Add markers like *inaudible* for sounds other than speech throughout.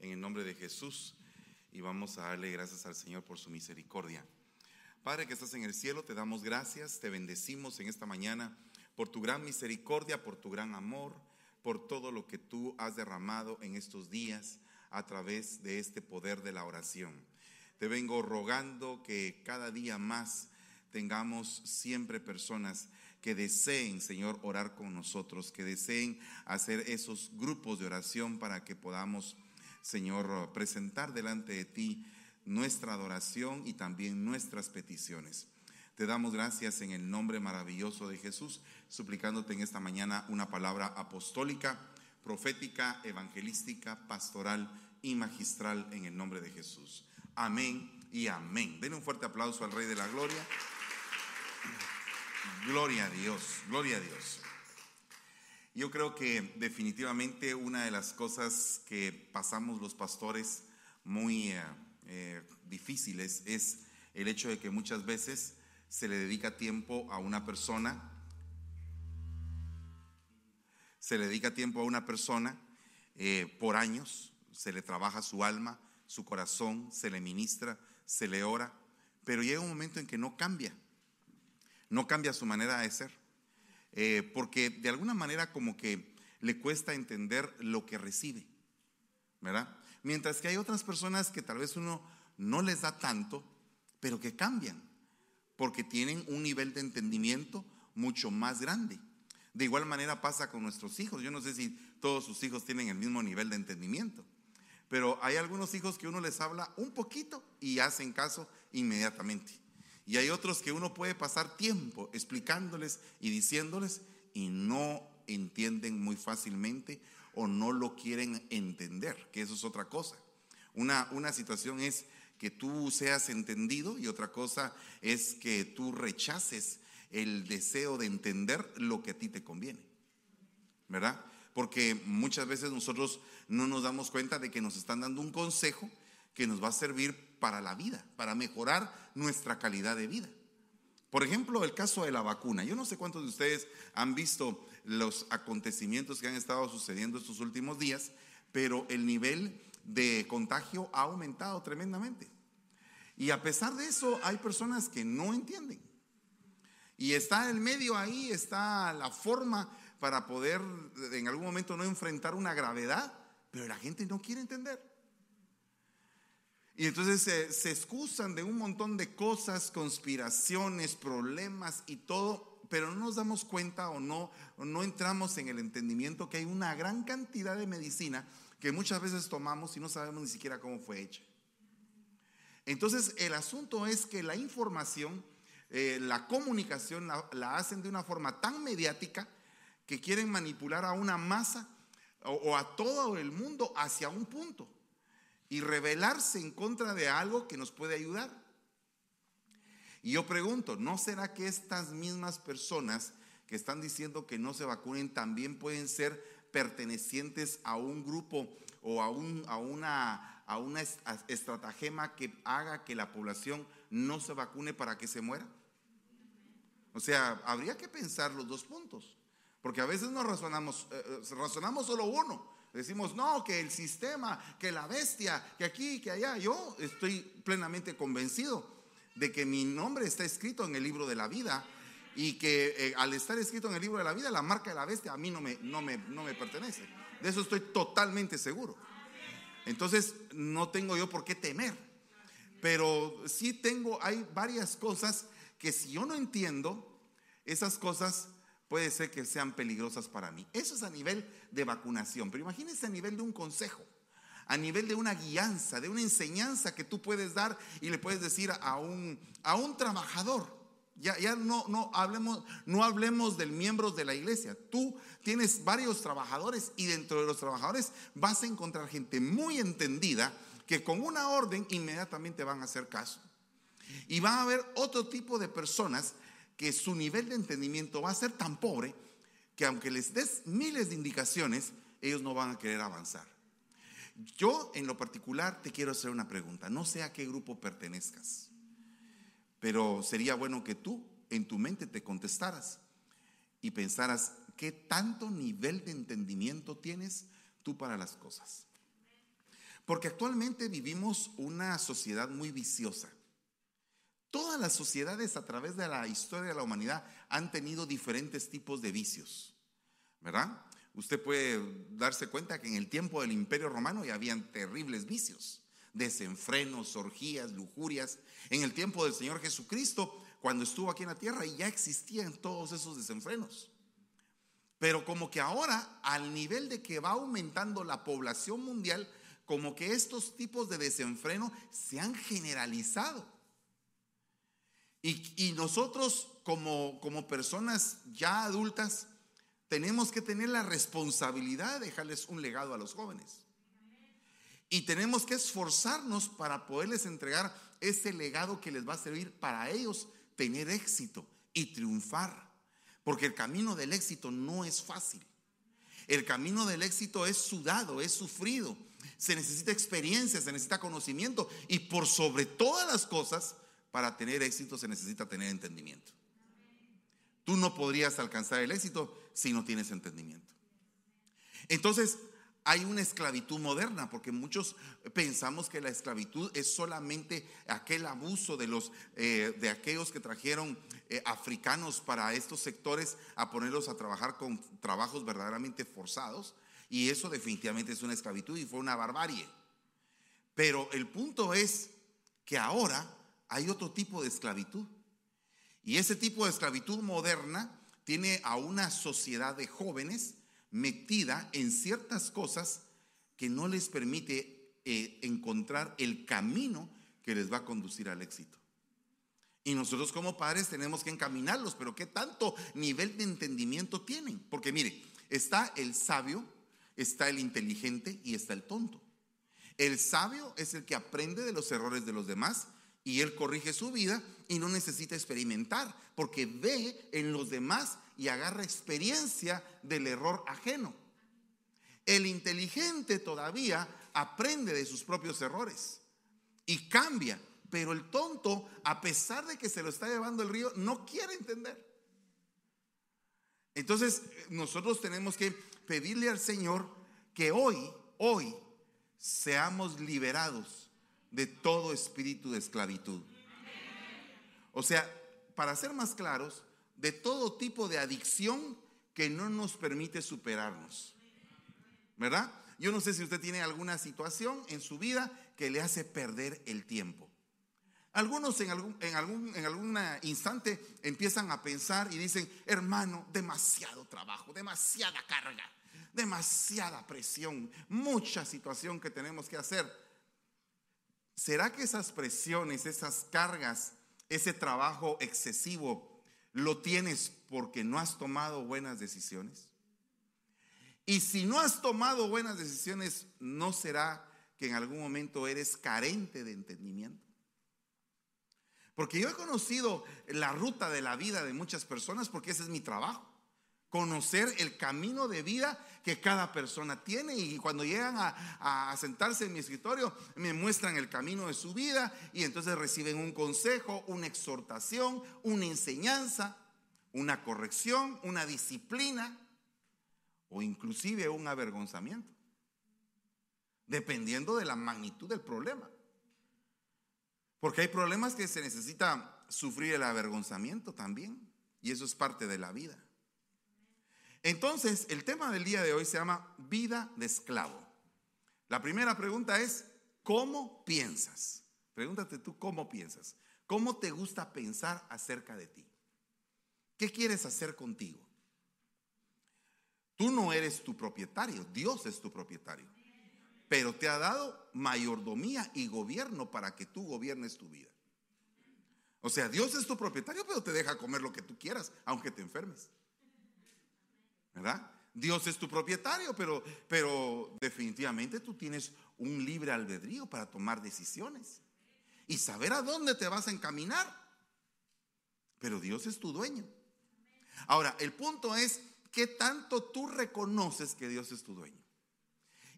en el nombre de Jesús y vamos a darle gracias al Señor por su misericordia. Padre que estás en el cielo, te damos gracias, te bendecimos en esta mañana por tu gran misericordia, por tu gran amor, por todo lo que tú has derramado en estos días a través de este poder de la oración. Te vengo rogando que cada día más tengamos siempre personas que deseen, Señor, orar con nosotros, que deseen hacer esos grupos de oración para que podamos, Señor, presentar delante de ti nuestra adoración y también nuestras peticiones. Te damos gracias en el nombre maravilloso de Jesús, suplicándote en esta mañana una palabra apostólica, profética, evangelística, pastoral y magistral en el nombre de Jesús. Amén y amén. Den un fuerte aplauso al Rey de la Gloria. Gloria a Dios, gloria a Dios. Yo creo que definitivamente una de las cosas que pasamos los pastores muy eh, eh, difíciles es el hecho de que muchas veces se le dedica tiempo a una persona, se le dedica tiempo a una persona eh, por años, se le trabaja su alma, su corazón, se le ministra, se le ora, pero llega un momento en que no cambia no cambia su manera de ser, eh, porque de alguna manera como que le cuesta entender lo que recibe, ¿verdad? Mientras que hay otras personas que tal vez uno no les da tanto, pero que cambian, porque tienen un nivel de entendimiento mucho más grande. De igual manera pasa con nuestros hijos. Yo no sé si todos sus hijos tienen el mismo nivel de entendimiento, pero hay algunos hijos que uno les habla un poquito y hacen caso inmediatamente. Y hay otros que uno puede pasar tiempo explicándoles y diciéndoles y no entienden muy fácilmente o no lo quieren entender, que eso es otra cosa. Una, una situación es que tú seas entendido y otra cosa es que tú rechaces el deseo de entender lo que a ti te conviene. ¿Verdad? Porque muchas veces nosotros no nos damos cuenta de que nos están dando un consejo que nos va a servir para la vida, para mejorar nuestra calidad de vida. Por ejemplo, el caso de la vacuna. Yo no sé cuántos de ustedes han visto los acontecimientos que han estado sucediendo estos últimos días, pero el nivel de contagio ha aumentado tremendamente. Y a pesar de eso, hay personas que no entienden. Y está el medio ahí, está la forma para poder en algún momento no enfrentar una gravedad, pero la gente no quiere entender. Y entonces se, excusan de un montón de cosas, conspiraciones, problemas y todo, pero no nos damos cuenta o no, no entramos en el entendimiento que hay una gran cantidad de medicina que muchas veces tomamos y no sabemos ni siquiera cómo fue hecha. Entonces el asunto es que la información, eh, la comunicación la, hacen de una forma tan mediática que quieren manipular a una masa o a todo el mundo hacia un punto y rebelarse en contra de algo que nos puede ayudar. Y yo pregunto, ¿no será que estas mismas personas que están diciendo que no se vacunen también pueden ser pertenecientes a un grupo o a, un, a, una, a una estratagema que haga que la población no se vacune para que se muera? O sea, habría que pensar los dos puntos, porque a veces no razonamos, eh, eh, razonamos solo uno. Decimos, no, que el sistema, que la bestia, que aquí, que allá. Yo estoy plenamente convencido de que mi nombre está escrito en el libro de la vida y que eh, al estar escrito en el libro de la vida, la marca de la bestia a mí no me, no me, no me pertenece. De eso estoy totalmente seguro. Entonces, no tengo yo por qué temer. Pero sí tengo, hay varias cosas que si yo no entiendo, esas cosas puede ser que sean peligrosas para mí. Eso es a nivel de vacunación, pero imagínense a nivel de un consejo, a nivel de una guianza, de una enseñanza que tú puedes dar y le puedes decir a un, a un trabajador. Ya, ya no, no, hablemos, no hablemos del miembro de la iglesia. Tú tienes varios trabajadores y dentro de los trabajadores vas a encontrar gente muy entendida que con una orden inmediatamente van a hacer caso. Y va a haber otro tipo de personas que su nivel de entendimiento va a ser tan pobre que aunque les des miles de indicaciones, ellos no van a querer avanzar. Yo en lo particular te quiero hacer una pregunta. No sé a qué grupo pertenezcas, pero sería bueno que tú en tu mente te contestaras y pensaras qué tanto nivel de entendimiento tienes tú para las cosas. Porque actualmente vivimos una sociedad muy viciosa. Todas las sociedades a través de la historia de la humanidad han tenido diferentes tipos de vicios, ¿verdad? Usted puede darse cuenta que en el tiempo del Imperio Romano ya habían terribles vicios, desenfrenos, orgías, lujurias. En el tiempo del Señor Jesucristo, cuando estuvo aquí en la tierra, ya existían todos esos desenfrenos. Pero como que ahora, al nivel de que va aumentando la población mundial, como que estos tipos de desenfreno se han generalizado. Y, nosotros como, como personas ya adultas tenemos que tener la responsabilidad de dejarles un legado a los jóvenes. Y tenemos que esforzarnos para poderles entregar ese legado que les va a servir para ellos tener éxito y triunfar. Porque el camino del éxito no es fácil. El camino del éxito es sudado, es sufrido. Se necesita experiencia, se necesita conocimiento. Y por sobre todas las cosas, para tener éxito se necesita tener entendimiento. Tú no podrías alcanzar el éxito si no tienes entendimiento. Entonces, hay una esclavitud moderna, porque muchos pensamos que la esclavitud es solamente aquel abuso de, los, eh, de aquellos que trajeron eh, africanos para estos sectores a ponerlos a trabajar con trabajos verdaderamente forzados. Y eso definitivamente es una esclavitud y fue una barbarie. Pero el punto es que ahora hay otro tipo de esclavitud. Y ese tipo de esclavitud moderna tiene a una sociedad de jóvenes metida en ciertas cosas que no les permite eh, encontrar el camino que les va a conducir al éxito. Y nosotros como padres tenemos que encaminarlos, pero ¿qué tanto nivel de entendimiento tienen? Porque mire, está el sabio, está el inteligente y está el tonto. El sabio es el que aprende de los errores de los demás y él corrige su vida y no necesita experimentar, porque ve en los demás y agarra experiencia del error ajeno. El inteligente todavía aprende de sus propios errores y cambia, pero el tonto, a pesar de que se lo está llevando el río, no quiere entender. Entonces, nosotros tenemos que pedirle al Señor que hoy, hoy, seamos liberados de todo espíritu de esclavitud. O sea, para ser más claros, de todo tipo de adicción que no nos permite superarnos. ¿Verdad? Yo no sé si usted tiene alguna situación en su vida que le hace perder el tiempo. Algunos en algún, en algún en algún instante empiezan a pensar y dicen, hermano, demasiado trabajo, demasiada carga, demasiada presión, mucha situación que tenemos que hacer. ¿Será que esas presiones, esas cargas, ese trabajo excesivo, lo tienes porque no has tomado buenas decisiones? Y si no has tomado buenas decisiones, ¿no será que en algún momento eres carente de entendimiento? Porque yo he conocido la ruta de la vida de muchas personas porque ese es mi trabajo conocer el camino de vida que cada persona tiene y cuando llegan a, sentarse en mi escritorio me muestran el camino de su vida y entonces reciben un consejo, una exhortación, una enseñanza, una corrección, una disciplina o inclusive un avergonzamiento, dependiendo de la magnitud del problema. Porque hay problemas que se necesita sufrir el avergonzamiento también y eso es parte de la vida. Entonces, el tema del día de hoy se llama vida de esclavo. La primera pregunta es, ¿cómo piensas? Pregúntate tú, ¿cómo piensas? ¿Cómo te gusta pensar acerca de ti? ¿Qué quieres hacer contigo? Tú no eres tu propietario, Dios es tu propietario. Pero te ha dado mayordomía y gobierno para que tú gobiernes tu vida. O sea, Dios es tu propietario, pero te deja comer lo que tú quieras, aunque te enfermes. ¿Verdad? Dios es tu propietario, pero, pero definitivamente tú tienes un libre albedrío para tomar decisiones y saber a dónde te vas a encaminar. Pero Dios es tu dueño. Ahora, el punto es qué tanto tú reconoces que Dios es tu dueño.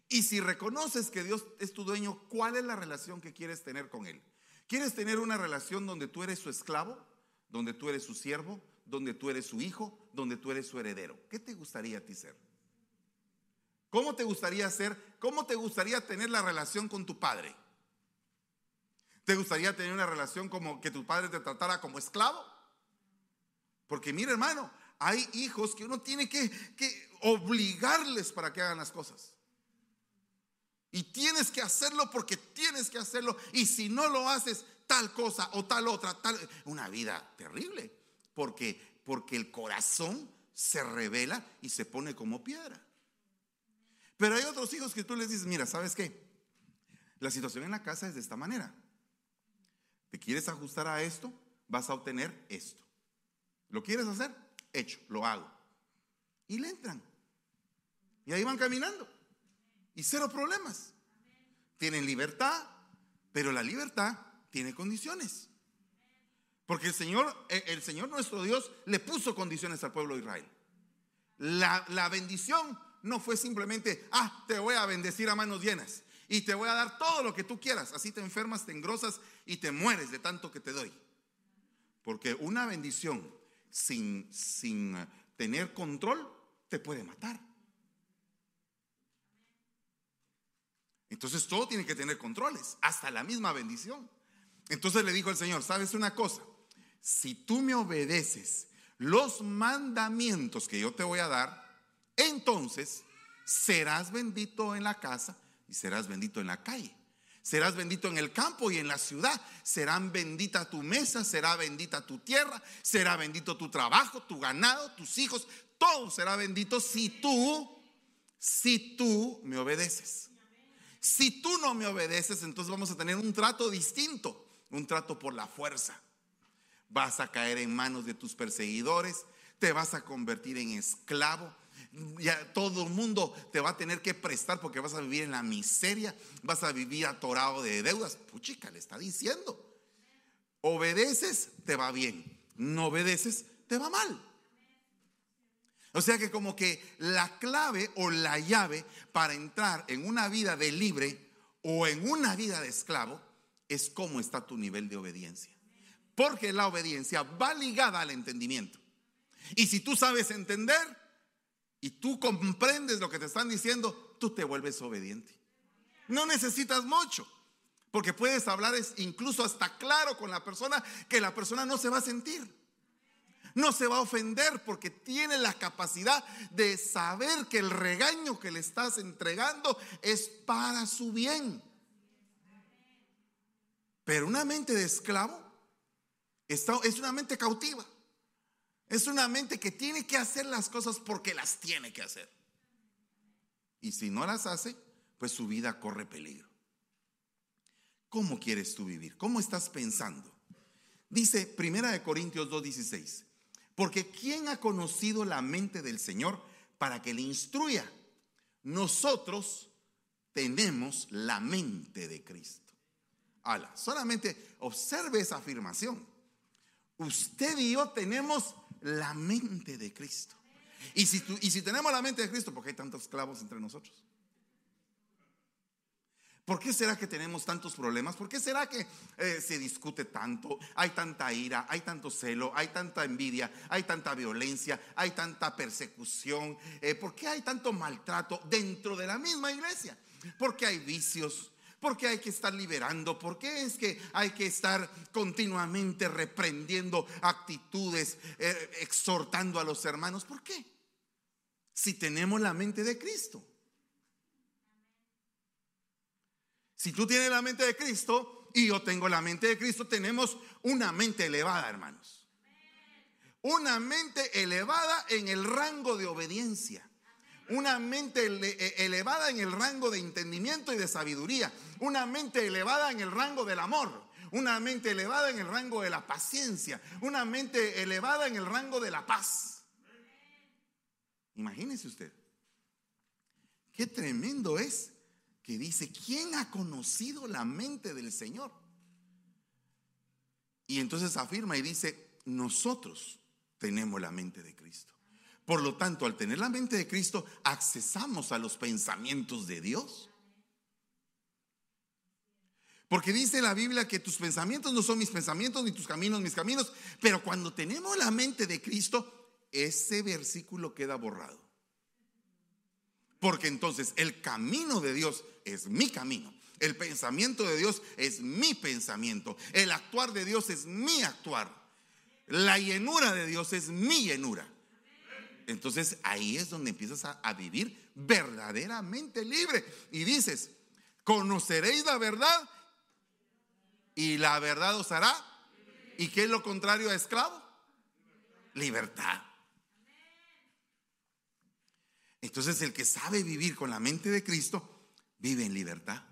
Y si reconoces que Dios es tu dueño, ¿cuál es la relación que quieres tener con Él? ¿Quieres tener una relación donde tú eres su esclavo? ¿Donde tú eres su siervo? Donde tú eres su hijo, donde tú eres su heredero. ¿Qué te gustaría a ti ser? ¿Cómo te gustaría ser? ¿Cómo te gustaría tener la relación con tu padre? ¿Te gustaría tener una relación como que tu padre te tratara como esclavo? Porque mire hermano, hay hijos que uno tiene que, que obligarles para que hagan las cosas. Y tienes que hacerlo porque tienes que hacerlo. Y si no lo haces, tal cosa o tal otra, tal. Una vida terrible. Porque, porque el corazón se revela y se pone como piedra. Pero hay otros hijos que tú les dices, mira, ¿sabes qué? La situación en la casa es de esta manera. ¿Te quieres ajustar a esto? Vas a obtener esto. ¿Lo quieres hacer? Hecho, lo hago. Y le entran. Y ahí van caminando y cero problemas. Tienen libertad, pero la libertad tiene condiciones. Porque el Señor, eh, el Señor nuestro Dios le puso condiciones al pueblo de Israel. La, la bendición no fue simplemente, ah, te voy a bendecir a manos llenas y te voy a dar todo lo que tú quieras. Así te enfermas, te engrosas y te mueres de tanto que te doy. Porque una bendición sin, sin tener control te puede matar. Entonces todo tiene que tener controles, hasta la misma bendición. Entonces le dijo el Señor, ¿sabes una cosa? Si tú me obedeces los mandamientos que yo te voy a dar, entonces serás bendito en la casa y serás bendito en la calle. Serás bendito en el campo y en la ciudad. Serán bendita tu mesa, será bendita tu tierra, será bendito tu trabajo, tu ganado, tus hijos. Todo será bendito si tú, si tú me obedeces. Si tú no me obedeces, entonces vamos a tener un trato distinto, un trato por la fuerza. Vas a caer en manos de tus perseguidores, te vas a convertir en esclavo. Ya todo el mundo te va a tener que prestar porque vas a vivir en la miseria, vas a vivir atorado de deudas. Puchica, le está diciendo. Obedeces, te va bien. No obedeces, te va mal. O sea que como que la clave o la llave para entrar en una vida de libre o en una vida de esclavo es cómo está tu nivel de obediencia. Porque la obediencia va ligada al entendimiento. Y si tú sabes entender y tú comprendes lo que te están diciendo, tú te vuelves obediente. No necesitas mucho. Porque puedes hablar incluso hasta claro con la persona que la persona no se va a sentir. No se va a ofender porque tiene la capacidad de saber que el regaño que le estás entregando es para su bien. Pero una mente de esclavo es una mente cautiva. Es una mente que tiene que hacer las cosas porque las tiene que hacer. Y si no las hace, pues su vida corre peligro. ¿Cómo quieres tú vivir? ¿Cómo estás pensando? Dice Primera de Corintios 2:16. Porque ¿quién ha conocido la mente del Señor para que le instruya? Nosotros tenemos la mente de Cristo. Ala, solamente observe esa afirmación. Usted y yo tenemos la mente de Cristo. Y si, tenemos la mente de Cristo, ¿por qué hay tantos esclavos entre nosotros? ¿Por qué será que tenemos tantos problemas? ¿Por qué será que eh, se discute tanto? Hay tanta ira, hay tanto celo, hay tanta envidia, hay tanta violencia, hay tanta persecución. Eh, ¿Por qué hay tanto maltrato dentro de la misma iglesia? ¿Por qué hay vicios? ¿Por qué hay que estar liberando? ¿Por qué es que hay que estar continuamente reprendiendo actitudes, eh, exhortando a los hermanos? ¿Por qué? Si tenemos la mente de Cristo. Si tú tienes la mente de Cristo y yo tengo la mente de Cristo, tenemos una mente elevada, hermanos. Una mente elevada en el rango de obediencia. Una mente e, elevada en el rango de entendimiento y de sabiduría. Una mente elevada en el rango del amor. Una mente elevada en el rango de la paciencia. Una mente elevada en el rango de la paz. Imagínese usted. Qué tremendo es que dice, ¿quién ha conocido la mente del Señor? Y entonces afirma y dice, nosotros tenemos la mente de Cristo. Por lo tanto, al tener la mente de Cristo, accesamos a los pensamientos de Dios. Porque dice la Biblia que tus pensamientos no son mis pensamientos, ni tus caminos mis caminos. Pero cuando tenemos la mente de Cristo, ese versículo queda borrado. Porque entonces el camino de Dios es mi camino. El pensamiento de Dios es mi pensamiento. El actuar de Dios es mi actuar. La llenura de Dios es mi llenura. Entonces ahí es donde empiezas a, vivir verdaderamente libre. Y dices, conoceréis la verdad y la verdad os hará. ¿Y qué es lo contrario a esclavo? Libertad. Entonces el que sabe vivir con la mente de Cristo, vive en libertad.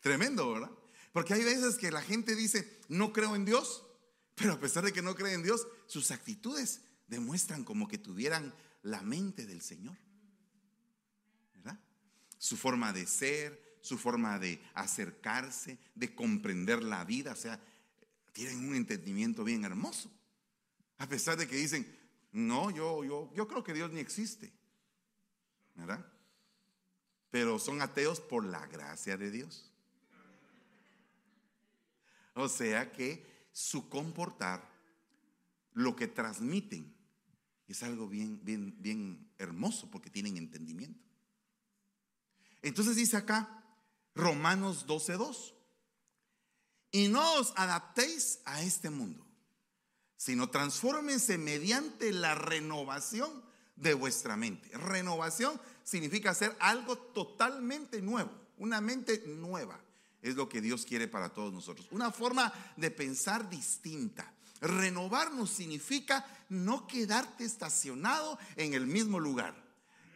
Tremendo, ¿verdad? Porque hay veces que la gente dice, no creo en Dios, pero a pesar de que no cree en Dios, sus actitudes demuestran como que tuvieran la mente del Señor. ¿Verdad? Su forma de ser, su forma de acercarse, de comprender la vida, o sea, tienen un entendimiento bien hermoso. A pesar de que dicen, no, yo, yo, yo creo que Dios ni existe. ¿Verdad? Pero son ateos por la gracia de Dios. O sea que su comportar, lo que transmiten, es algo bien, bien, bien hermoso porque tienen entendimiento. Entonces dice acá Romanos 12:2. Y no os adaptéis a este mundo, sino transfórmense mediante la renovación de vuestra mente. Renovación significa hacer algo totalmente nuevo, una mente nueva es lo que Dios quiere para todos nosotros. Una forma de pensar distinta. Renovarnos significa no quedarte estacionado en el mismo lugar.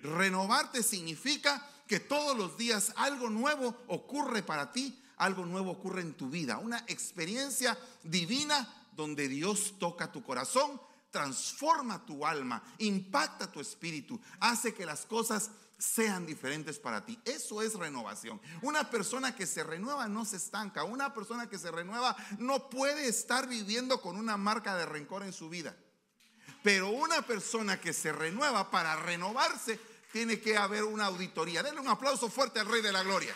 Renovarte significa que todos los días algo nuevo ocurre para ti, algo nuevo ocurre en tu vida, una experiencia divina donde Dios toca tu corazón, transforma tu alma, impacta tu espíritu, hace que las cosas sean diferentes para ti. Eso es renovación. Una persona que se renueva no se estanca. Una persona que se renueva no puede estar viviendo con una marca de rencor en su vida. Pero una persona que se renueva para renovarse, tiene que haber una auditoría. Denle un aplauso fuerte al Rey de la Gloria.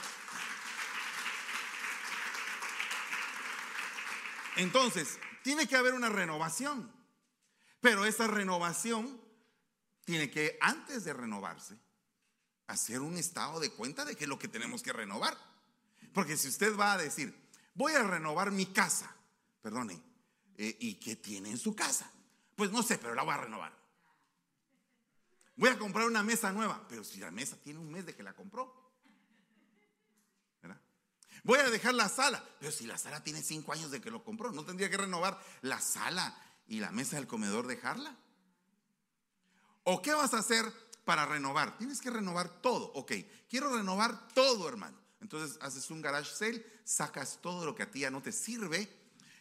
Entonces, tiene que haber una renovación. Pero esa renovación tiene que, antes de renovarse, hacer un estado de cuenta de qué es lo que tenemos que renovar. Porque si usted va a decir, voy a renovar mi casa, perdone, eh, ¿y qué tiene en su casa? Pues no sé, pero la voy a renovar. Voy a comprar una mesa nueva, pero si la mesa tiene un mes de que la compró. Voy a dejar la sala, pero si la sala tiene cinco años de que lo compró, ¿no tendría que renovar la sala y la mesa del comedor dejarla? ¿O qué vas a hacer para renovar. Tienes que renovar todo. Ok, quiero renovar todo, hermano. Entonces haces un garage sale, sacas todo lo que a ti ya no te sirve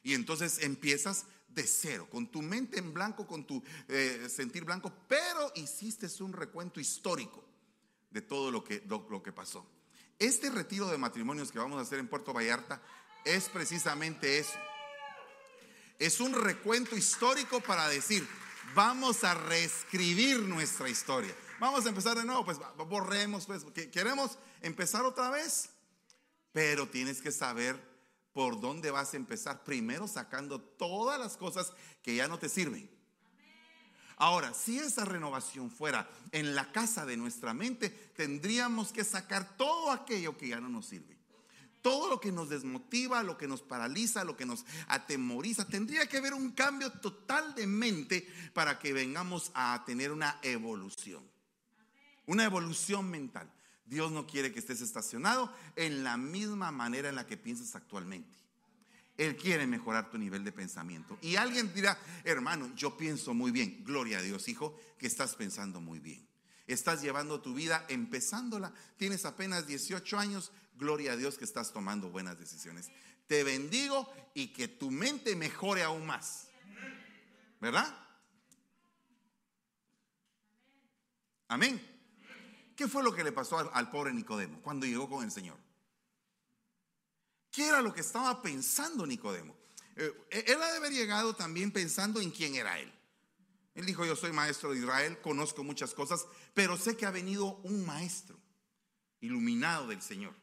y entonces empiezas de cero, con tu mente en blanco, con tu eh, sentir blanco, pero hiciste un recuento histórico de todo lo que, lo que pasó. Este retiro de matrimonios que vamos a hacer en Puerto Vallarta es precisamente eso. Es un recuento histórico para decir, vamos a reescribir nuestra historia. Vamos a empezar de nuevo, pues borremos, pues, queremos empezar otra vez, pero tienes que saber por dónde vas a empezar. Primero sacando todas las cosas que ya no te sirven. Ahora, si esa renovación fuera en la casa de nuestra mente, tendríamos que sacar todo aquello que ya no nos sirve. Todo lo que nos desmotiva, lo que nos paraliza, lo que nos atemoriza, tendría que haber un cambio total de mente para que vengamos a tener una evolución una evolución mental. Dios no quiere que estés estacionado en la misma manera en la que piensas actualmente. Él quiere mejorar tu nivel de pensamiento. Y alguien dirá, hermano, yo pienso muy bien. Gloria a Dios, hijo, que estás pensando muy bien. Estás llevando tu vida empezándola. Tienes apenas 18 años. Gloria a Dios que estás tomando buenas decisiones. Te bendigo y que tu mente mejore aún más. ¿Verdad? Amén. ¿Qué fue lo que le pasó al, pobre Nicodemo cuando llegó con el Señor? ¿Qué era lo que estaba pensando Nicodemo? Eh, él ha de haber llegado también pensando en quién era él. Él dijo, yo soy maestro de Israel, conozco muchas cosas, pero sé que ha venido un maestro iluminado del Señor.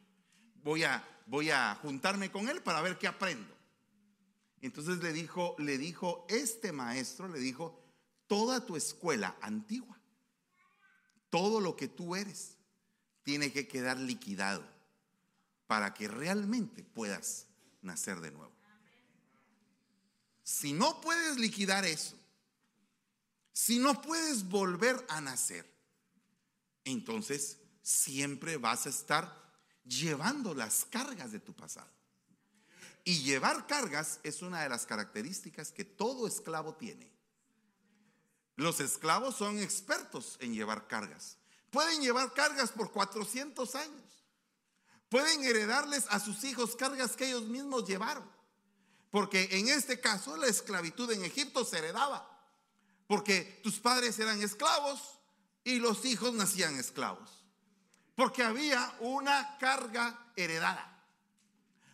Voy a, voy a juntarme con él para ver qué aprendo. Entonces le dijo, le dijo, este maestro le dijo, toda tu escuela antigua todo lo que tú eres tiene que quedar liquidado para que realmente puedas nacer de nuevo. Si no puedes liquidar eso, si no puedes volver a nacer, entonces siempre vas a estar llevando las cargas de tu pasado. Y llevar cargas es una de las características que todo esclavo tiene. Los esclavos son expertos en llevar cargas. Pueden llevar cargas por 400 años. Pueden heredarles a sus hijos cargas que ellos mismos llevaron. Porque en este caso la esclavitud en Egipto se heredaba. Porque tus padres eran esclavos y los hijos nacían esclavos. Porque había una carga heredada.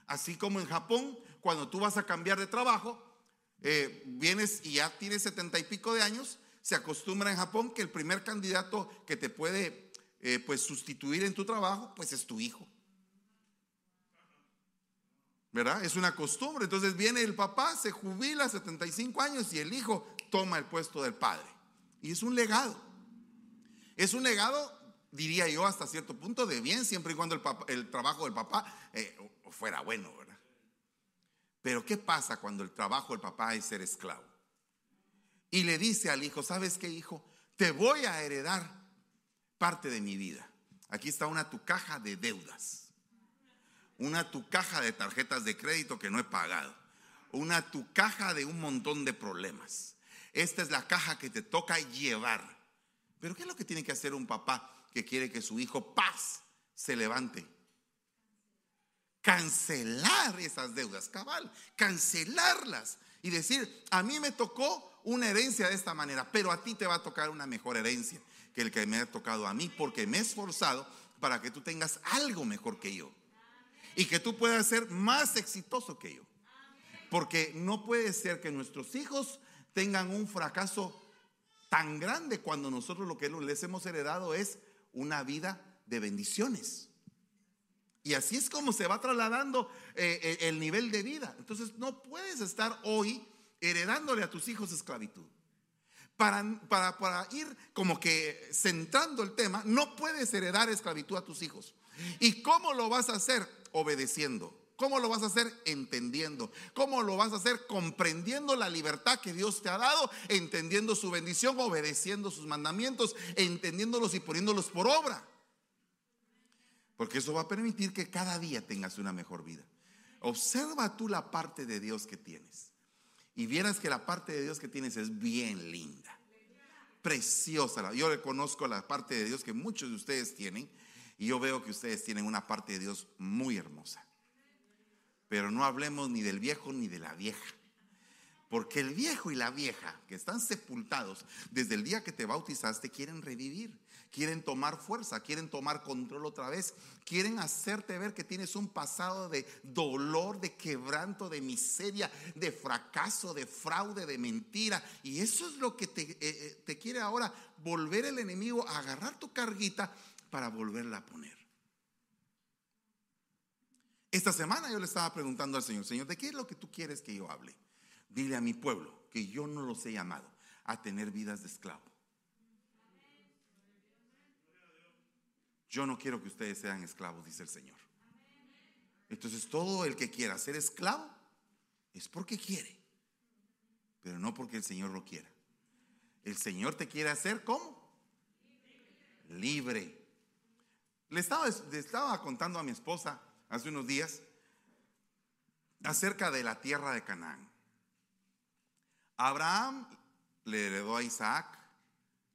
Así como en Japón, cuando tú vas a cambiar de trabajo, eh, vienes y ya tienes setenta y pico de años, se acostumbra en Japón que el primer candidato que te puede eh, pues sustituir en tu trabajo, pues es tu hijo. ¿Verdad? Es una costumbre. Entonces viene el papá, se jubila a 75 años y el hijo toma el puesto del padre. Y es un legado. Es un legado, diría yo, hasta cierto punto de bien, siempre y cuando el, trabajo del papá eh, fuera bueno, ¿verdad? Pero ¿qué pasa cuando el trabajo del papá es ser esclavo? Y le dice al hijo, ¿sabes qué, hijo? Te voy a heredar parte de mi vida. Aquí está una tu caja de deudas una tu caja de tarjetas de crédito que no he pagado, una tu caja de un montón de problemas. Esta es la caja que te toca llevar. Pero ¿qué es lo que tiene que hacer un papá que quiere que su hijo paz se levante? Cancelar esas deudas, cabal, cancelarlas y decir, a mí me tocó una herencia de esta manera, pero a ti te va a tocar una mejor herencia que el que me ha tocado a mí, porque me he esforzado para que tú tengas algo mejor que yo y que tú puedas ser más exitoso que yo. Porque no puede ser que nuestros hijos tengan un fracaso tan grande cuando nosotros lo que les hemos heredado es una vida de bendiciones. Y así es como se va trasladando eh, eh, el nivel de vida. Entonces no puedes estar hoy heredándole a tus hijos esclavitud. Para, para, para, ir como que centrando el tema, no puedes heredar esclavitud a tus hijos. ¿Y cómo lo vas a hacer? obedeciendo. ¿Cómo lo vas a hacer? Entendiendo. ¿Cómo lo vas a hacer? Comprendiendo la libertad que Dios te ha dado, entendiendo su bendición, obedeciendo sus mandamientos, entendiéndolos y poniéndolos por obra. Porque eso va a permitir que cada día tengas una mejor vida. Observa tú la parte de Dios que tienes. Y vieras que la parte de Dios que tienes es bien linda. Preciosa. Yo reconozco la parte de Dios que muchos de ustedes tienen y yo veo que ustedes tienen una parte de Dios muy hermosa. Pero no hablemos ni del viejo ni de la vieja. Porque el viejo y la vieja que están sepultados desde el día que te bautizaste quieren revivir, quieren tomar fuerza, quieren tomar control otra vez, quieren hacerte ver que tienes un pasado de dolor, de quebranto, de miseria, de fracaso, de fraude, de mentira. Y eso es lo que te, eh, eh, quiere ahora volver el enemigo a agarrar tu carguita para volverla a poner. Esta semana yo le estaba preguntando al Señor, Señor, ¿de qué es lo que tú quieres que yo hable? Dile a mi pueblo que yo no los he llamado a tener vidas de esclavo. Yo no quiero que ustedes sean esclavos, dice el Señor. Entonces todo el que quiera ser esclavo es porque quiere, pero no porque el Señor lo quiera. El Señor te quiere hacer como libre. Le estaba, estaba contando a mi esposa hace unos días acerca de la tierra de Canaán. Abraham le heredó a Isaac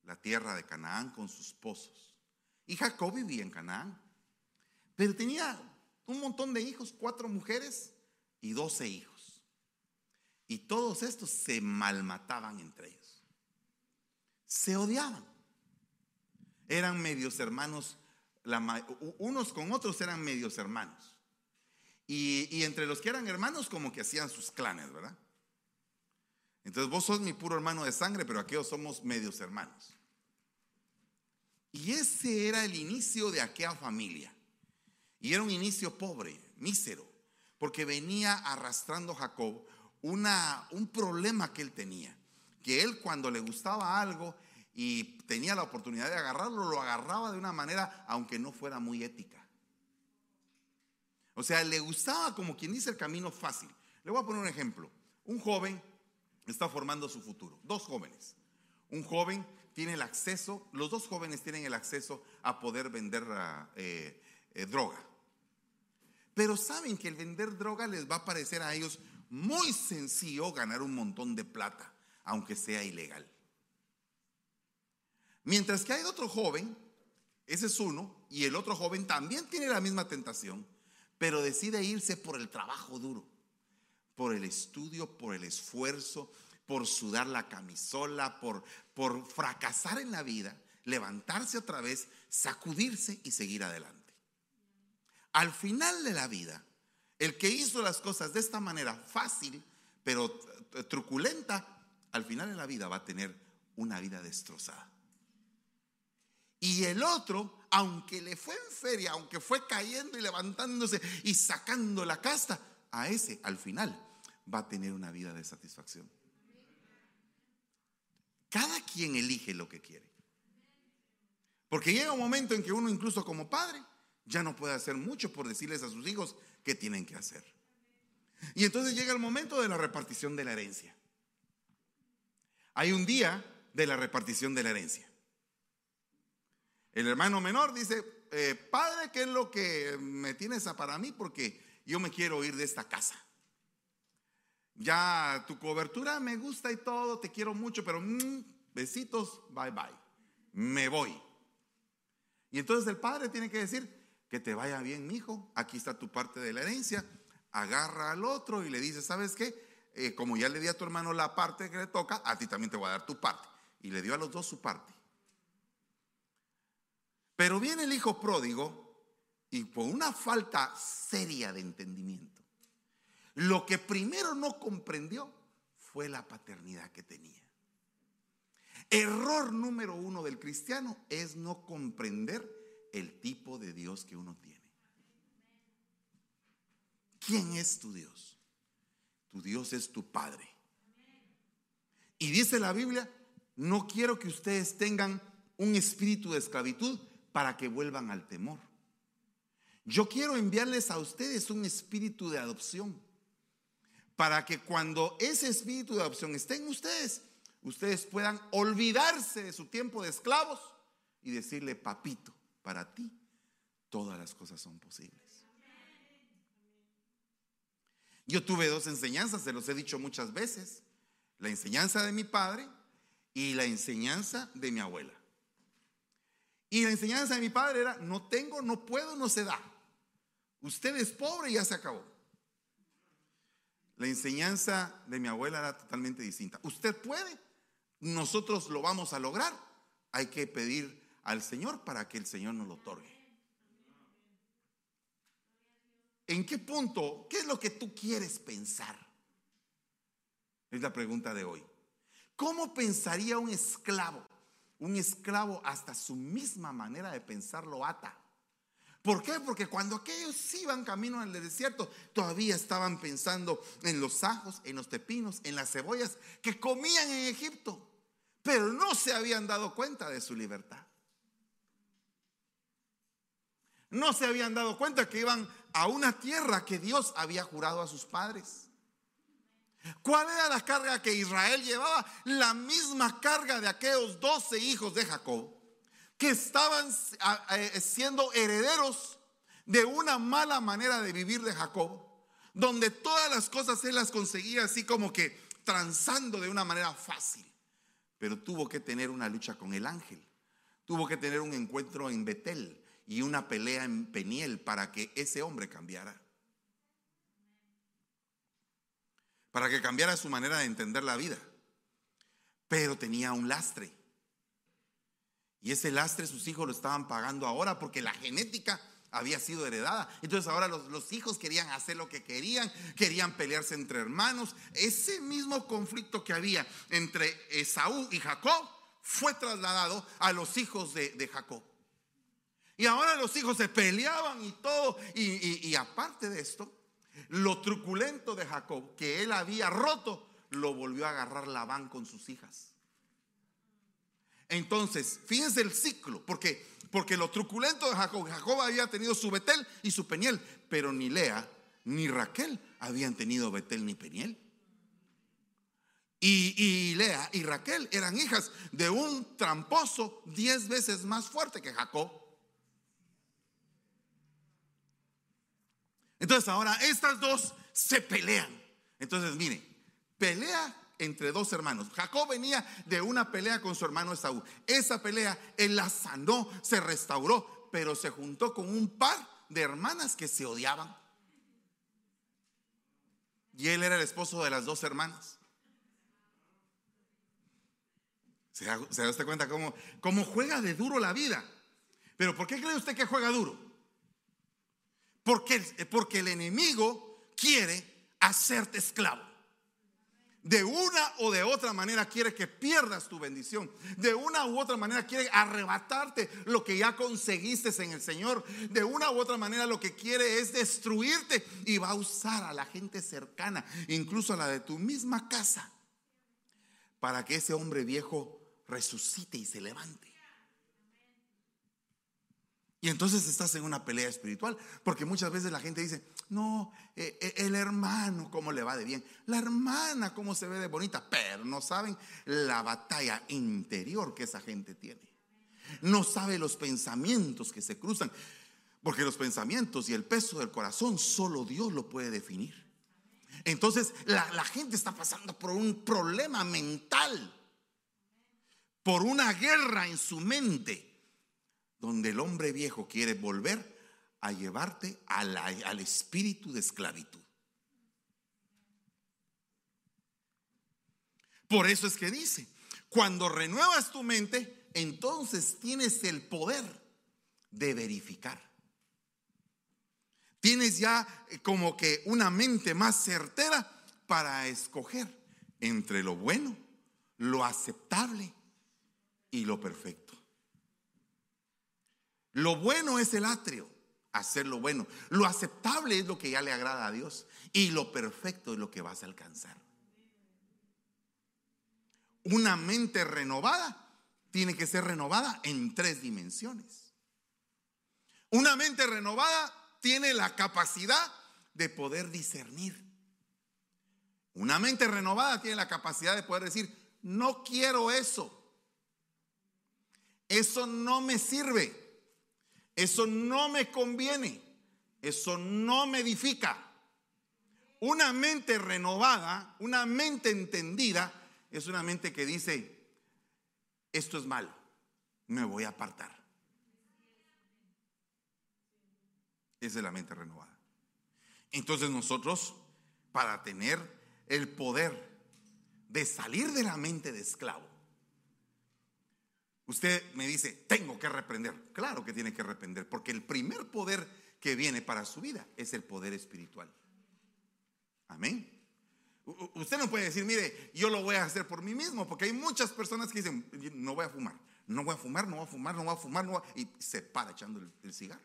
la tierra de Canaán con sus pozos. Y Jacob vivía en Canaán. Pero tenía un montón de hijos, cuatro mujeres y doce hijos. Y todos estos se malmataban entre ellos. Se odiaban. Eran medios hermanos unos con otros eran medios hermanos. Y, entre los que eran hermanos como que hacían sus clanes, ¿verdad? Entonces vos sos mi puro hermano de sangre, pero aquellos somos medios hermanos. Y ese era el inicio de aquella familia. Y era un inicio pobre, mísero, porque venía arrastrando Jacob una, un problema que él tenía. Que él cuando le gustaba algo y tenía la oportunidad de agarrarlo, lo agarraba de una manera, aunque no fuera muy ética. O sea, le gustaba, como quien dice, el camino fácil. Le voy a poner un ejemplo. Un joven está formando su futuro. Dos jóvenes. Un joven tiene el acceso, los dos jóvenes tienen el acceso a poder vender eh, eh, droga. Pero saben que el vender droga les va a parecer a ellos muy sencillo ganar un montón de plata, aunque sea ilegal. Mientras que hay otro joven, ese es uno, y el otro joven también tiene la misma tentación, pero decide irse por el trabajo duro, por el estudio, por el esfuerzo, por sudar la camisola, por, por fracasar en la vida, levantarse otra vez, sacudirse y seguir adelante. Al final de la vida, el que hizo las cosas de esta manera fácil, pero truculenta, al final de la vida va a tener una vida destrozada. Y el otro, aunque le fue en feria, aunque fue cayendo y levantándose y sacando la casta, a ese al final va a tener una vida de satisfacción. Cada quien elige lo que quiere. Porque llega un momento en que uno incluso como padre ya no puede hacer mucho por decirles a sus hijos qué tienen que hacer. Y entonces llega el momento de la repartición de la herencia. Hay un día de la repartición de la herencia. El hermano menor dice, eh, padre, ¿qué es lo que me tienes para mí? Porque yo me quiero ir de esta casa. Ya tu cobertura me gusta y todo, te quiero mucho, pero mm, besitos, bye bye. Me voy. Y entonces el padre tiene que decir, que te vaya bien, hijo, aquí está tu parte de la herencia. Agarra al otro y le dice, ¿sabes qué? Eh, como ya le di a tu hermano la parte que le toca, a ti también te voy a dar tu parte. Y le dio a los dos su parte. Pero viene el hijo pródigo y por una falta seria de entendimiento lo que primero no comprendió fue la paternidad que tenía. Error número uno del cristiano es no comprender el tipo de Dios que uno tiene. ¿Quién es tu Dios? Tu Dios es tu Padre. Y dice la Biblia, no quiero que ustedes tengan un espíritu de esclavitud para que vuelvan al temor. Yo quiero enviarles a ustedes un espíritu de adopción para que cuando ese espíritu de adopción esté en ustedes, ustedes puedan olvidarse de su tiempo de esclavos y decirle, papito, para ti todas las cosas son posibles. Yo tuve dos enseñanzas, se los he dicho muchas veces, la enseñanza de mi padre y la enseñanza de mi abuela. Y la enseñanza de mi padre era, no tengo, no puedo, no se da. Usted es pobre y ya se acabó. La enseñanza de mi abuela era totalmente distinta. Usted puede, nosotros lo vamos a lograr. Hay que pedir al Señor para que el Señor nos lo otorgue. ¿En qué punto? ¿Qué es lo que tú quieres pensar? Es la pregunta de hoy. ¿Cómo pensaría un esclavo? Un esclavo hasta su misma manera de pensar lo ata. ¿Por qué? Porque cuando aquellos iban camino el desierto, todavía estaban pensando en los ajos, en los pepinos, en las cebollas que comían en Egipto, pero no se habían dado cuenta de su libertad. No se habían dado cuenta que iban a una tierra que Dios había jurado a sus padres. ¿Cuál era la carga que Israel llevaba? La misma carga de aquellos doce hijos de Jacob que estaban eh, siendo herederos de una mala manera de vivir de Jacob, donde todas las cosas él las conseguía así como que transando de una manera fácil. Pero tuvo que tener una lucha con el ángel, tuvo que tener un encuentro en Betel y una pelea en Peniel para que ese hombre cambiara. Para que cambiara su manera de entender la vida. Pero tenía un lastre. Y ese lastre sus hijos lo estaban pagando ahora porque la genética había sido heredada. Entonces ahora los, hijos querían hacer lo que querían, querían pelearse entre hermanos. Ese mismo conflicto que había entre Esaú y Jacob fue trasladado a los hijos de, Jacob. Y ahora los hijos se peleaban y todo. Y, y aparte de esto, lo truculento de Jacob, que él había roto, lo volvió a agarrar Labán con sus hijas. Entonces, fíjense el ciclo, porque, porque lo truculento de Jacob, Jacob había tenido su Betel y su Peniel, pero ni Lea ni Raquel habían tenido Betel ni Peniel. Y, y, Lea y Raquel eran hijas de un tramposo diez veces más fuerte que Jacob. Entonces ahora estas dos se pelean. Entonces mire, pelea entre dos hermanos. Jacob venía de una pelea con su hermano Esaú. Esa pelea él la sanó, se restauró, pero se juntó con un par de hermanas que se odiaban. Y él era el esposo de las dos hermanas. ¿Se da, usted cuenta cómo, cómo juega de duro la vida? Pero ¿por qué cree usted que juega duro? Porque, porque el enemigo quiere hacerte esclavo. De una o de otra manera quiere que pierdas tu bendición. De una u otra manera quiere arrebatarte lo que ya conseguiste en el Señor. De una u otra manera lo que quiere es destruirte y va a usar a la gente cercana, incluso a la de tu misma casa, para que ese hombre viejo resucite y se levante. Y entonces estás en una pelea espiritual, porque muchas veces la gente dice, no, eh, eh, el hermano, ¿cómo le va de bien? La hermana, ¿cómo se ve de bonita? Pero no saben la batalla interior que esa gente tiene. No sabe los pensamientos que se cruzan, porque los pensamientos y el peso del corazón solo Dios lo puede definir. Entonces la, la gente está pasando por un problema mental, por una guerra en su mente donde el hombre viejo quiere volver a llevarte al espíritu de esclavitud. Por eso es que dice, cuando renuevas tu mente, entonces tienes el poder de verificar. Tienes ya eh, como que una mente más certera para escoger entre lo bueno, lo aceptable y lo perfecto. Lo bueno es el atrio, hacer lo bueno. Lo aceptable es lo que ya le agrada a Dios. Y lo perfecto es lo que vas a alcanzar. Una mente renovada tiene que ser renovada en tres dimensiones. Una mente renovada tiene la capacidad de poder discernir. Una mente renovada tiene la capacidad de poder decir, no quiero eso. Eso no me sirve. Eso no me conviene. Eso no me edifica. Una mente renovada, una mente entendida, es una mente que dice, esto es malo, me voy a apartar. Esa es la mente renovada. Entonces nosotros, para tener el poder de salir de la mente de esclavo, Usted me dice, tengo que reprender. Claro que tiene que reprender, porque el primer poder que viene para su vida es el poder espiritual. Amén. Usted no puede decir, mire, yo lo voy a hacer por mí mismo, porque hay muchas personas que dicen, no voy a fumar, no voy a fumar, no voy a fumar, no voy a fumar, no y se para echando el, cigarro.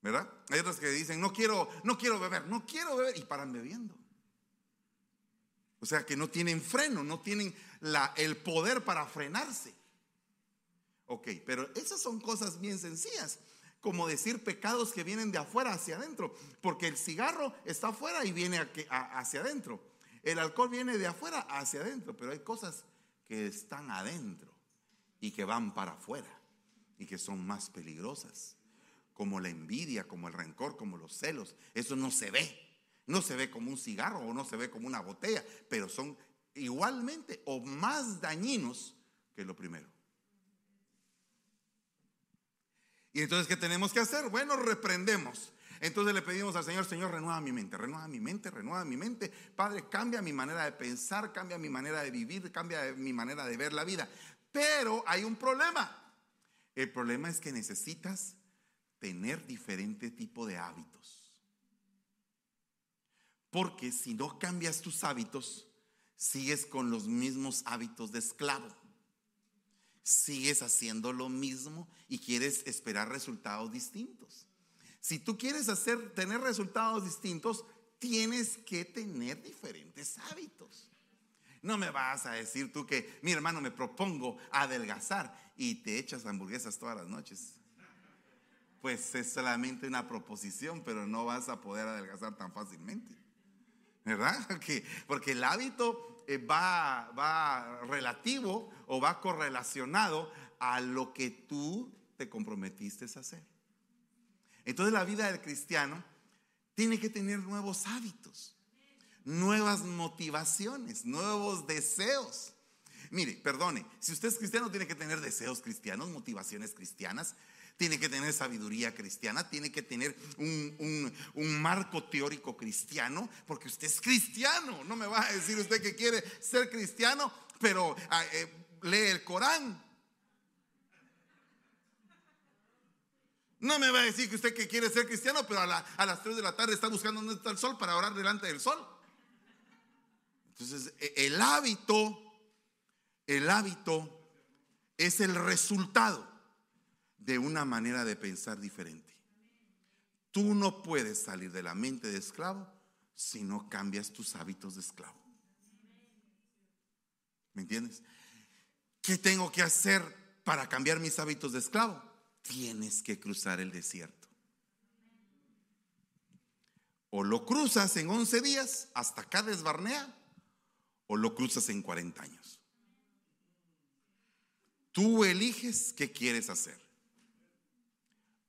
¿Verdad? Hay otras que dicen, no quiero, no quiero beber, no quiero beber, y paran bebiendo. O sea que no tienen freno, no tienen el poder para frenarse. Ok, pero esas son cosas bien sencillas, como decir pecados que vienen de afuera hacia adentro, porque el cigarro está afuera y viene hacia adentro. El alcohol viene de afuera hacia adentro, pero hay cosas que están adentro y que van para afuera y que son más peligrosas, como la envidia, como el rencor, como los celos. Eso no se ve, no se ve como un cigarro o no se ve como una botella, pero son igualmente o más dañinos que lo primero. Y entonces, ¿qué tenemos que hacer? Bueno, reprendemos. Entonces le pedimos al Señor, Señor, renueva mi mente, renueva mi mente, renueva mi mente. Padre, cambia mi manera de pensar, cambia mi manera de vivir, cambia mi manera de ver la vida. Pero hay un problema. El problema es que necesitas tener diferente tipo de hábitos. Porque si no cambias tus hábitos, sigues con los mismos hábitos de esclavo sigues haciendo lo mismo y quieres esperar resultados distintos. Si tú quieres hacer, tener resultados distintos, tienes que tener diferentes hábitos. No me vas a decir tú que mi hermano me propongo adelgazar y te echas hamburguesas todas las noches. Pues es solamente una proposición, pero no vas a poder adelgazar tan fácilmente. ¿Verdad? *laughs* Porque, porque el hábito va, va relativo o va correlacionado a lo que tú te comprometiste a hacer. Entonces la vida del cristiano tiene que tener nuevos hábitos, nuevas motivaciones, nuevos deseos. Mire, perdone, si usted es cristiano tiene que tener deseos cristianos, motivaciones cristianas, tiene que tener sabiduría cristiana, tiene que tener un, marco teórico cristiano, porque usted es cristiano. No me va a decir usted que quiere ser cristiano, pero ah, eh, lee el Corán. No me va a decir que usted que quiere ser cristiano, pero a, a las 3 de la tarde está buscando dónde está el sol para orar delante del sol. Entonces, e, el hábito, el hábito es el resultado de una manera de pensar diferente. Tú no puedes salir de la mente de esclavo si no cambias tus hábitos de esclavo. ¿Me entiendes? ¿Qué tengo que hacer para cambiar mis hábitos de esclavo? Tienes que cruzar el desierto. O lo cruzas en 11 días hasta acá desbarnea, o lo cruzas en 40 años. Tú eliges qué quieres hacer.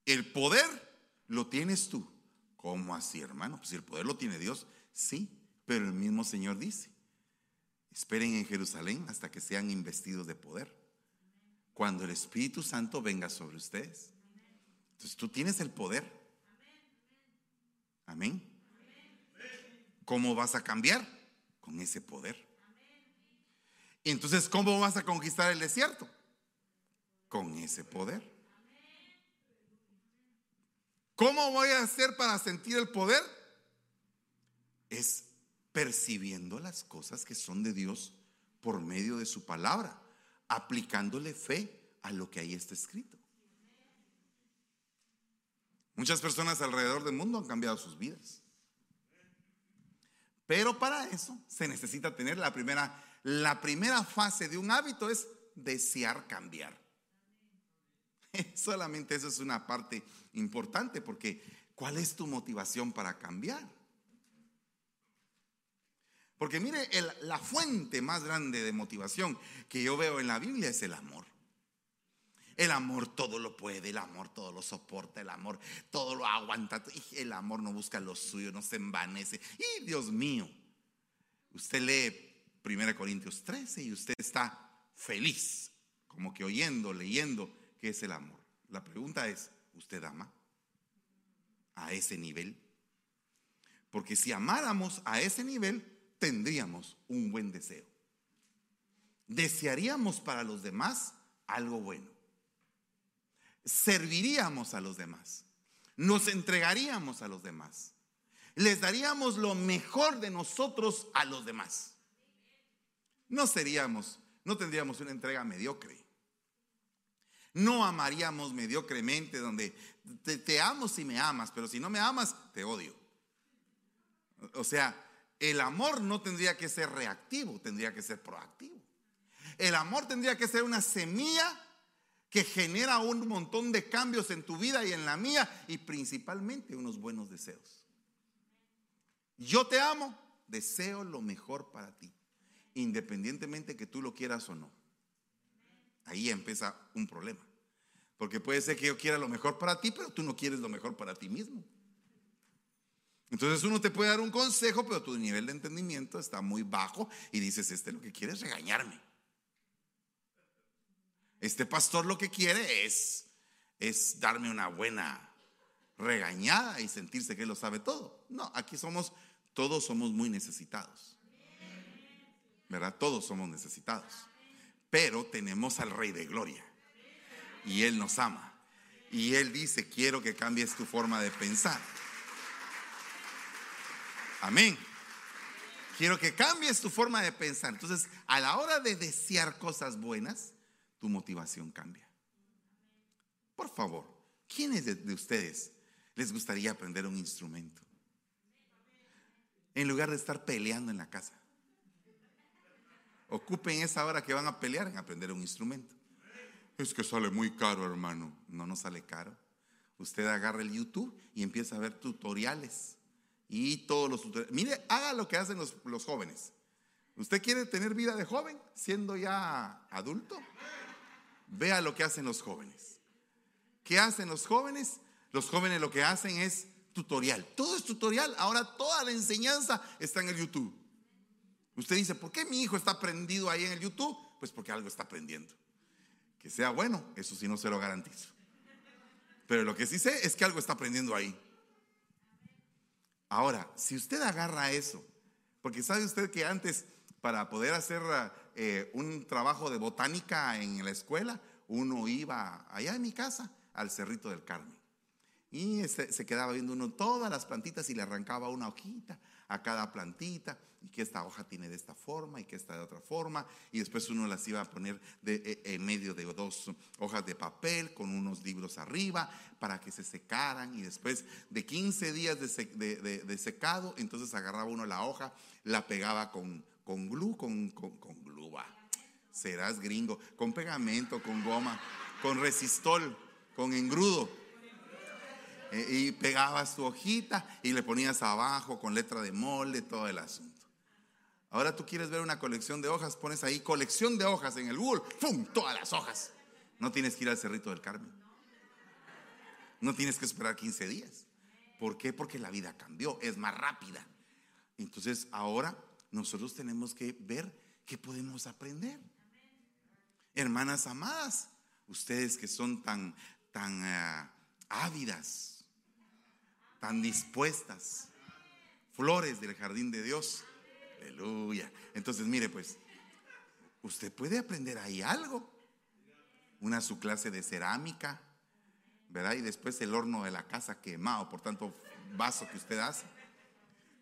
El poder lo tienes tú. ¿Cómo así, hermano? Pues si el poder lo tiene Dios, sí, pero el mismo Señor dice, esperen en Jerusalén hasta que sean investidos de poder. Cuando el Espíritu Santo venga sobre ustedes. Entonces tú tienes el poder. Amén. ¿Cómo vas a cambiar? Con ese poder. Entonces, ¿cómo vas a conquistar el desierto? Con ese poder. ¿Cómo voy a hacer para sentir el poder? Es percibiendo las cosas que son de Dios por medio de su palabra, aplicándole fe a lo que ahí está escrito. Muchas personas alrededor del mundo han cambiado sus vidas. Pero para eso se necesita tener la primera, la primera fase de un hábito es desear cambiar. *laughs* Solamente eso es una parte importante porque ¿cuál es tu motivación para cambiar? Porque mire, la fuente más grande de motivación que yo veo en la Biblia es el amor. El amor todo lo puede, el amor todo lo soporta, el amor todo lo aguanta. El amor no busca lo suyo, no se envanece. Y Dios mío, usted lee 1 Corintios 13 y usted está feliz, como que oyendo, leyendo qué es el amor. La pregunta es, ¿usted ama a ese nivel? Porque si amáramos a ese nivel, tendríamos un buen deseo. Desearíamos para los demás algo bueno. Serviríamos a los demás. Nos entregaríamos a los demás. Les daríamos lo mejor de nosotros a los demás. No seríamos, no tendríamos una entrega mediocre. No amaríamos mediocremente donde te, amo si me amas, pero si no me amas, te odio. O sea, el amor no tendría que ser reactivo, tendría que ser proactivo. El amor tendría que ser una semilla que genera un montón de cambios en tu vida y en la mía y principalmente unos buenos deseos. Yo te amo, deseo lo mejor para ti, independientemente que tú lo quieras o no. Ahí empieza un problema. Porque puede ser que yo quiera lo mejor para ti, pero tú no quieres lo mejor para ti mismo. Entonces uno te puede dar un consejo, pero tu nivel de entendimiento está muy bajo y dices, este lo que quiere es regañarme. Este pastor lo que quiere es, es darme una buena regañada y sentirse que lo sabe todo. No, aquí somos, todos somos muy necesitados. ¿Verdad? Todos somos necesitados. Pero tenemos al Rey de Gloria. Y Él nos ama. Y Él dice, quiero que cambies tu forma de pensar. Amén. Quiero que cambies tu forma de pensar. Entonces, a la hora de desear cosas buenas, tu motivación cambia. Por favor, ¿quiénes de, de ustedes les gustaría aprender un instrumento? En lugar de estar peleando en la casa. Ocupen esa hora que van a pelear en aprender un instrumento. Es que sale muy caro, hermano. No, no sale caro. Usted agarra el YouTube y empieza a ver tutoriales. Y todos los tutoriales. Mire, haga lo que hacen los, los jóvenes. ¿Usted quiere tener vida de joven siendo ya adulto? Vea lo que hacen los jóvenes. ¿Qué hacen los jóvenes? Los jóvenes lo que hacen es tutorial. Todo es tutorial. Ahora toda la enseñanza está en el YouTube. Usted dice, ¿por qué mi hijo está aprendido ahí en el YouTube? Pues porque algo está aprendiendo. Que sea bueno, eso sí no se lo garantizo. Pero lo que sí sé es que algo está aprendiendo ahí. Ahora, si usted agarra eso, porque sabe usted que antes para poder hacer eh, un trabajo de botánica en la escuela, uno iba allá en mi casa al Cerrito del Carmen. Y se, quedaba viendo uno todas las plantitas y le arrancaba una hojita a cada plantita y que esta hoja tiene de esta forma y que esta de otra forma y después uno las iba a poner de, eh, en medio de dos hojas de papel con unos libros arriba para que se secaran y después de 15 días de, secado entonces agarraba uno la hoja, la pegaba con, con glue, con, con, con serás gringo, con pegamento, con goma, con resistol, con engrudo eh, y pegabas tu hojita y le ponías abajo con letra de molde, todo el asunto. Ahora tú quieres ver una colección de hojas, pones ahí colección de hojas en el Google, ¡pum! Todas las hojas. No tienes que ir al Cerrito del Carmen. No tienes que esperar 15 días. ¿Por qué? Porque la vida cambió, es más rápida. Entonces ahora nosotros tenemos que ver qué podemos aprender. Hermanas amadas, ustedes que son tan, tan eh, ávidas tan dispuestas. Flores del jardín de Dios. Aleluya. Entonces, mire, pues, usted puede aprender ahí algo. Una su clase de cerámica, ¿verdad? Y después el horno de la casa quemado por tanto vaso que usted hace.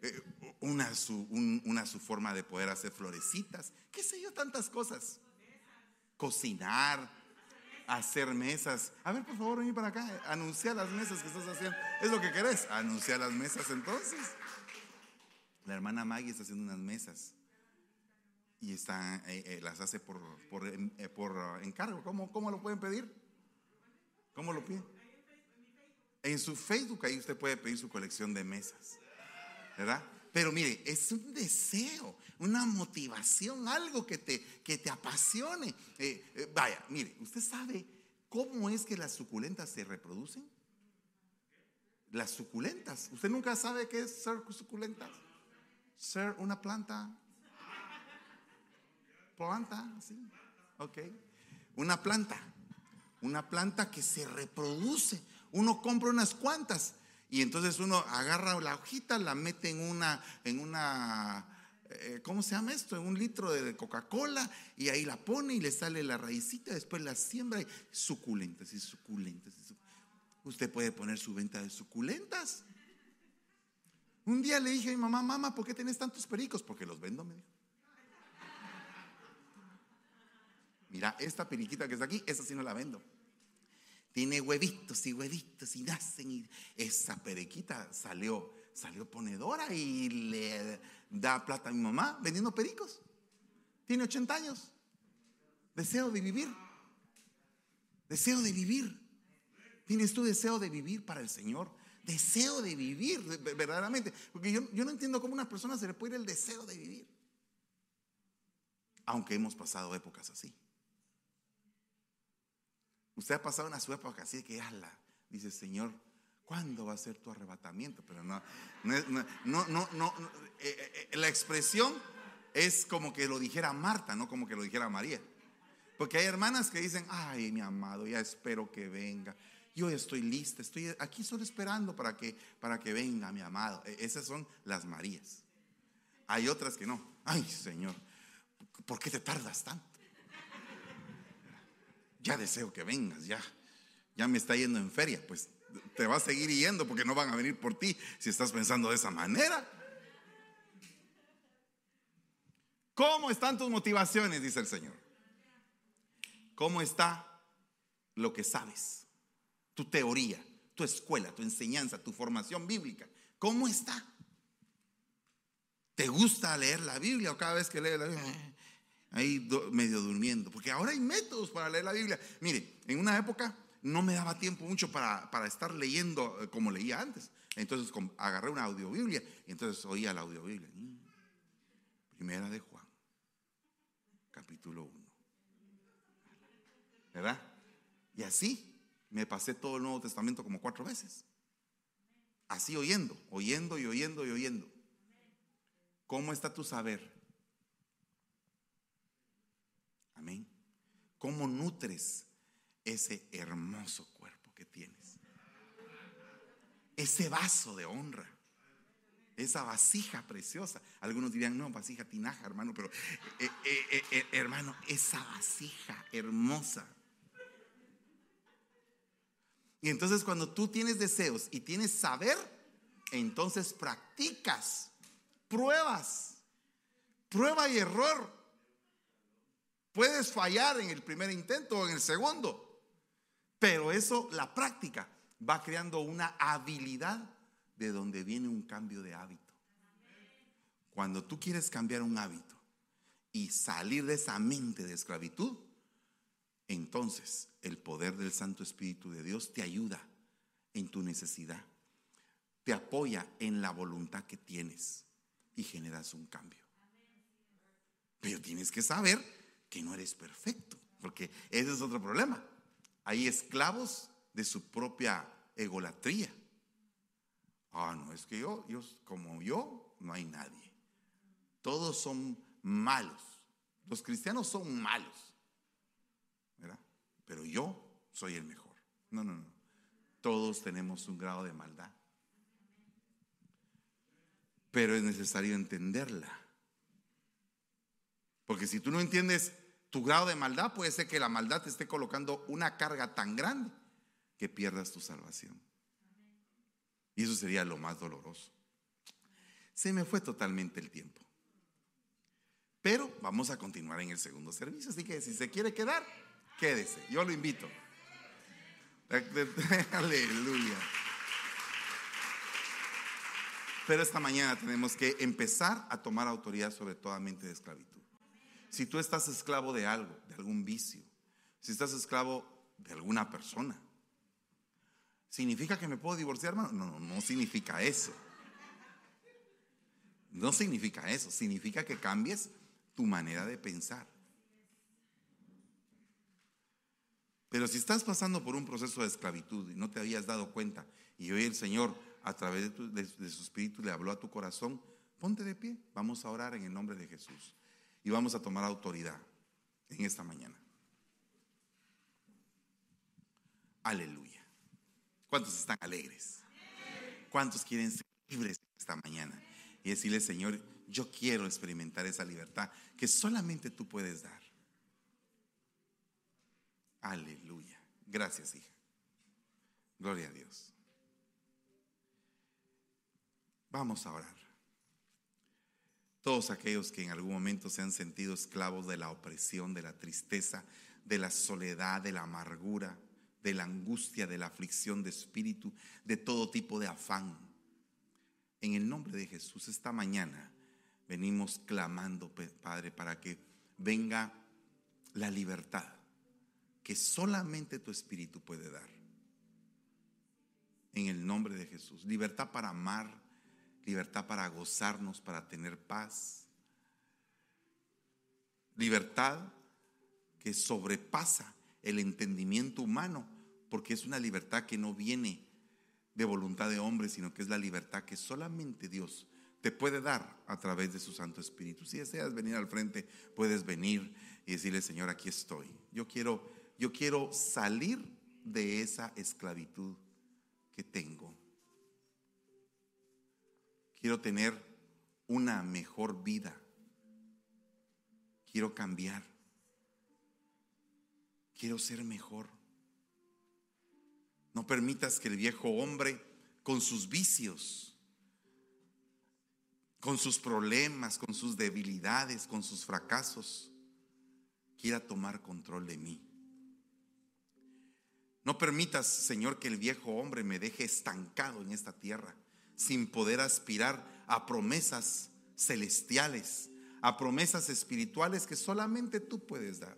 Eh, una, su, una su forma de poder hacer florecitas, qué sé yo, tantas cosas. Cocinar, hacer mesas. A ver, por favor, ven para acá. Anuncia las mesas que estás haciendo. ¿Es lo que querés? Anunciar las mesas entonces. La hermana Maggie está haciendo unas mesas y está, eh, eh, las hace por, por, eh, por encargo. ¿Cómo, ¿Cómo, lo pueden pedir? ¿Cómo lo piden? En su Facebook ahí usted puede pedir su colección de mesas. ¿Verdad? Pero mire, es un deseo, una motivación, algo que te, que te apasione. Eh, eh, vaya, mire, ¿usted sabe cómo es que las suculentas se reproducen? Las suculentas. ¿Usted nunca sabe qué es ser suculenta? Ser una planta. Planta, sí. Ok. Una planta. Una planta que se reproduce. Uno compra unas cuantas y entonces uno agarra la hojita, la mete en una, en una, eh, ¿cómo se llama esto? En un litro de Coca-Cola y ahí la pone y le sale la raicita, después la siembra y suculentas y suculentas. Usted puede poner su venta de suculentas. Un día le dije a mi mamá, mamá, ¿por qué tienes tantos pericos? Porque los vendo, me dijo. Mira, esta periquita que está aquí, esa sí no la vendo tiene huevitos y huevitos y nacen y esa periquita salió, salió ponedora y le da plata a mi mamá vendiendo pericos. Tiene 80 años. Deseo de vivir. Deseo de vivir. ¿Tienes tu deseo de vivir para el Señor? Deseo de vivir, verdaderamente. Porque yo, no entiendo cómo a una persona se le puede ir el deseo de vivir. Aunque hemos pasado épocas así. Usted ha pasado una su época así que la dice Señor, ¿cuándo va a ser tu arrebatamiento? Pero no, no, no, no, eh, eh, eh, la expresión es como que lo dijera Marta, no como que lo dijera María. Porque hay hermanas que dicen, ay, mi amado, ya espero que venga. Yo estoy lista, estoy aquí solo esperando para que, para que venga mi amado. E, esas son las Marías. Hay otras que no. Ay, Señor, ¿por qué te tardas tanto? Ya deseo que vengas, ya, ya me está yendo en feria, pues te va a seguir yendo porque no van a venir por ti si estás pensando de esa manera. ¿Cómo están tus motivaciones? Dice el Señor. ¿Cómo está lo que sabes? Tu teoría, tu escuela, tu enseñanza, tu formación bíblica. ¿Cómo está? ¿Te gusta leer la Biblia o cada vez que lees la Biblia? Ahí medio durmiendo, porque ahora hay métodos para leer la Biblia. Mire, en una época no me daba tiempo mucho para, para estar leyendo eh, como leía antes. Entonces agarré una audiobiblia y entonces oía la audiobiblia. Primera de Juan, capítulo 1. ¿Verdad? Y así me pasé todo el Nuevo Testamento como cuatro veces. Así oyendo, oyendo y oyendo y oyendo. ¿Cómo está tu saber? Amén. ¿Cómo nutres ese hermoso cuerpo que tienes? Ese vaso de honra. Esa vasija preciosa. Algunos dirían, no, vasija tinaja, hermano, pero eh, eh, eh, hermano, esa vasija hermosa. Y entonces cuando tú tienes deseos y tienes saber, entonces practicas, pruebas, prueba y error. Puedes fallar en el primer intento o en el segundo, pero eso, la práctica, va creando una habilidad de donde viene un cambio de hábito. Cuando tú quieres cambiar un hábito y salir de esa mente de esclavitud, entonces el poder del Santo Espíritu de Dios te ayuda en tu necesidad, te apoya en la voluntad que tienes y generas un cambio. Pero tienes que saber que no eres perfecto, porque ese es otro problema. Hay esclavos de su propia egolatría. Ah, no, es que yo, yo, como yo, no hay nadie. Todos son malos. Los cristianos son malos. ¿Verdad? Pero yo soy el mejor. No, no, no. Todos tenemos un grado de maldad. Pero es necesario entenderla. Porque si tú no entiendes tu grado de maldad, puede ser que la maldad te esté colocando una carga tan grande que pierdas tu salvación. Y eso sería lo más doloroso. Se me fue totalmente el tiempo. Pero vamos a continuar en el segundo servicio. Así que si se quiere quedar, quédese. Yo lo invito. *laughs* Aleluya. Pero esta mañana tenemos que empezar a tomar autoridad sobre toda mente de esclavitud. Si tú estás esclavo de algo, de algún vicio, si estás esclavo de alguna persona, ¿significa que me puedo divorciar, hermano? No, no, no significa eso. No significa eso, significa que cambies tu manera de pensar. Pero si estás pasando por un proceso de esclavitud y no te habías dado cuenta, y hoy el Señor a través de, de, su espíritu le habló a tu corazón, ponte de pie, vamos a orar en el nombre de Jesús y vamos a tomar autoridad en esta mañana. Aleluya. ¿Cuántos están alegres? ¿Cuántos quieren ser libres esta mañana? Y decirle, Señor, yo quiero experimentar esa libertad que solamente tú puedes dar. Aleluya. Gracias, hija. Gloria a Dios. Vamos a orar. Todos aquellos que en algún momento se han sentido esclavos de la opresión, de la tristeza, de la soledad, de la amargura, de la angustia, de la aflicción de espíritu, de todo tipo de afán. En el nombre de Jesús, esta mañana venimos clamando, Padre, para que venga la libertad que solamente tu espíritu puede dar. En el nombre de Jesús. Libertad para amar, libertad para gozarnos, para tener paz, libertad que sobrepasa el entendimiento humano, porque es una libertad que no viene de voluntad de hombre, sino que es la libertad que solamente Dios te puede dar a través de su Santo Espíritu. Si deseas venir al frente, puedes venir y decirle, Señor, aquí estoy. Yo quiero, yo quiero salir de esa esclavitud que tengo. Quiero tener una mejor vida. Quiero cambiar. Quiero ser mejor. No permitas que el viejo hombre, con sus vicios, con sus problemas, con sus debilidades, con sus fracasos, quiera tomar control de mí. No permitas, Señor, que el viejo hombre me deje estancado en esta tierra sin poder aspirar a promesas celestiales, a promesas espirituales que solamente tú puedes dar.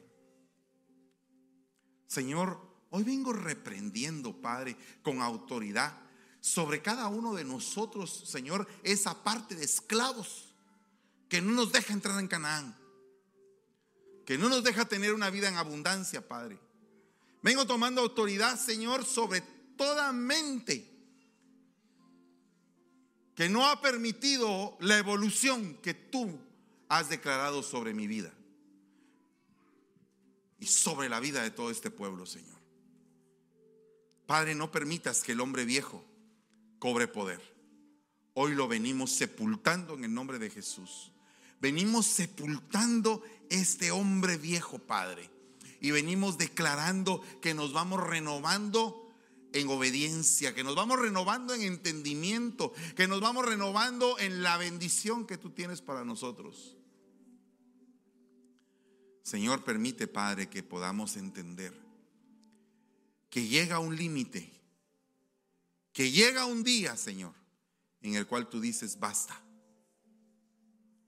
Señor, hoy vengo reprendiendo, Padre, con autoridad sobre cada uno de nosotros, Señor, esa parte de esclavos que no nos deja entrar en Canaán, que no nos deja tener una vida en abundancia, Padre. Vengo tomando autoridad, Señor, sobre toda mente que no ha permitido la evolución que tú has declarado sobre mi vida y sobre la vida de todo este pueblo, Señor. Padre, no permitas que el hombre viejo cobre poder. Hoy lo venimos sepultando en el nombre de Jesús. Venimos sepultando este hombre viejo, Padre. Y venimos declarando que nos vamos renovando en obediencia, que nos vamos renovando en entendimiento, que nos vamos renovando en la bendición que tú tienes para nosotros. Señor, permite, Padre, que podamos entender que llega un límite, que llega un día, Señor, en el cual tú dices, basta.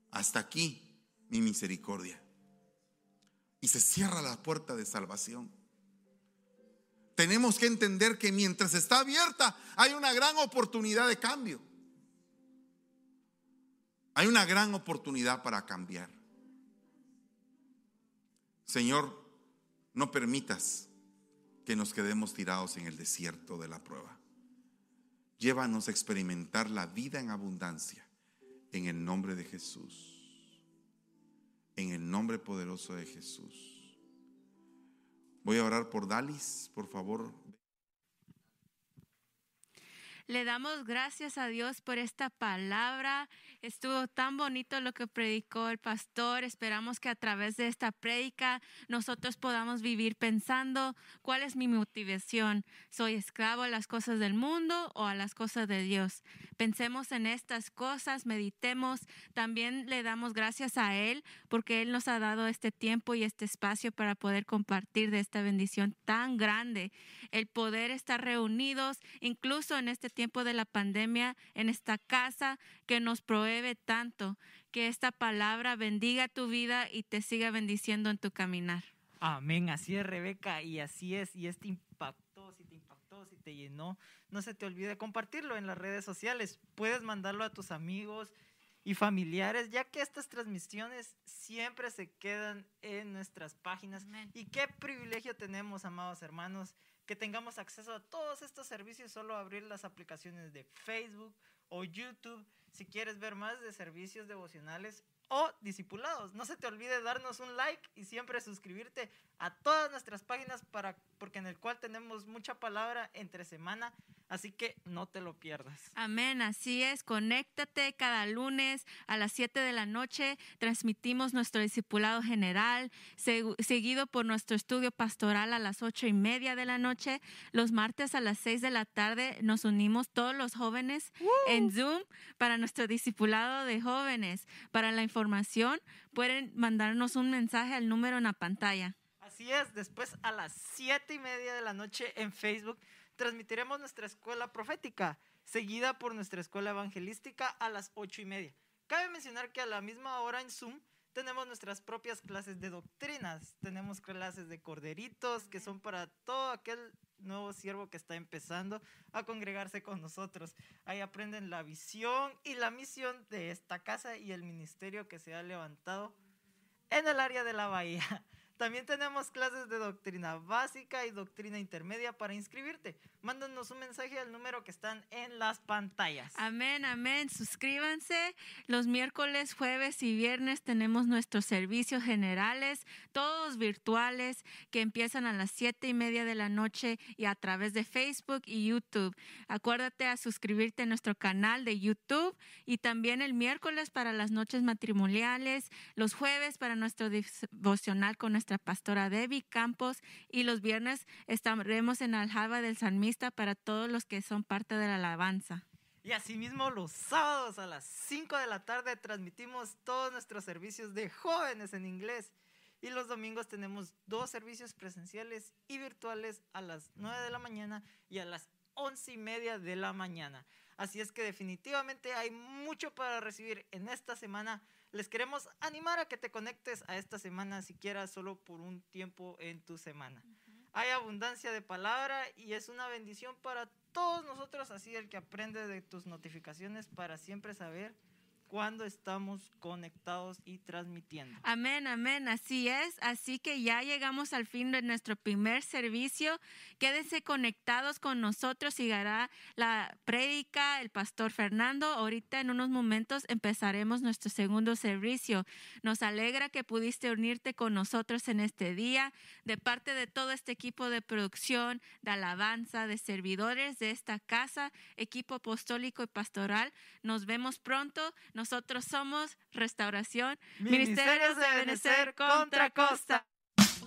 Hasta aquí mi misericordia. Y se cierra la puerta de salvación. Tenemos que entender que mientras está abierta hay una gran oportunidad de cambio. Hay una gran oportunidad para cambiar. Señor, no permitas que nos quedemos tirados en el desierto de la prueba. Llévanos a experimentar la vida en abundancia en el nombre de Jesús. En el nombre poderoso de Jesús. Voy a orar por Dalis, por favor. Le damos gracias a Dios por esta palabra Estuvo tan bonito lo que predicó el pastor. Esperamos que a través de esta prédica nosotros podamos vivir pensando cuál es mi motivación. ¿Soy esclavo a las cosas del mundo o a las cosas de Dios? Pensemos en estas cosas, meditemos. También le damos gracias a Él porque Él nos ha dado este tiempo y este espacio para poder compartir de esta bendición tan grande. El poder estar reunidos, incluso en este tiempo de la pandemia, en esta casa que nos provee tanto. Que esta palabra bendiga tu vida y te siga bendiciendo en tu caminar. Amén, así es Rebeca y así es. Y este impactó, si te impactó, si te llenó, no se te olvide compartirlo en las redes sociales. Puedes mandarlo a tus amigos y familiares, ya que estas transmisiones siempre se quedan en nuestras páginas. Y qué privilegio tenemos, amados hermanos, que tengamos acceso a todos estos servicios, solo abrir las aplicaciones de Facebook o YouTube si quieres ver más de servicios devocionales o discipulados. No se te olvide darnos un like y siempre suscribirte a todas nuestras páginas para, porque en el cual tenemos mucha palabra entre semana Así que no te lo pierdas. Amén, así es. Conéctate cada lunes a las 7 de la noche. Transmitimos nuestro discipulado general, seguido por nuestro estudio pastoral a las ocho y media de la noche. Los martes a las 6 de la tarde nos unimos todos los jóvenes en Zoom para nuestro discipulado de jóvenes. Para la información, pueden mandarnos un mensaje al número en la pantalla. Así es, después a las siete y media de la noche en Facebook transmitiremos nuestra escuela profética, seguida por nuestra escuela evangelística a las ocho y media. Cabe mencionar que a la misma hora en Zoom tenemos nuestras propias clases de doctrinas. Tenemos clases de corderitos que son para todo aquel nuevo siervo que está empezando a congregarse con nosotros. Ahí aprenden la visión y la misión de esta casa y el ministerio que se ha levantado en el área de la bahía. También tenemos clases de doctrina básica y doctrina intermedia para inscribirte. Mándanos un mensaje al número que están en las pantallas. Amén, amén. Suscríbanse. Los miércoles, jueves y viernes tenemos nuestros servicios generales, todos virtuales, que empiezan a las siete y media de la noche y a través de Facebook y YouTube. Acuérdate a suscribirte a nuestro canal de YouTube y también el miércoles para las noches matrimoniales, los jueves para nuestro devocional con nuestra pastora Debbie Campos y los viernes estaremos en Aljaba del Para todos los que son parte de la alabanza. Y asimismo los sábados a las 5 de la tarde transmitimos todos nuestros servicios de jóvenes en inglés. Y los domingos tenemos dos servicios presenciales y virtuales a las 9 de la mañana y a las 11 y media de la mañana. Así es que definitivamente hay mucho para recibir en esta semana. Les queremos animar a que te conectes a esta semana, siquiera solo por un tiempo en tu semana. Hay abundancia de palabra y es una bendición para todos nosotros, así el que aprende de tus notificaciones para siempre saber cuando estamos conectados y transmitiendo. Amén, amén, así es. Así que ya llegamos al fin de nuestro primer servicio. Quédense conectados con nosotros, sigará la prédica, el pastor Fernando. Ahorita en unos momentos empezaremos nuestro segundo servicio. Nos alegra que pudiste unirte con nosotros en este día. De parte de todo este equipo de producción, de alabanza, de servidores de esta casa, equipo apostólico y pastoral, nos vemos pronto. Nosotros somos Restauración, Ministerios de Benecer contra Costa.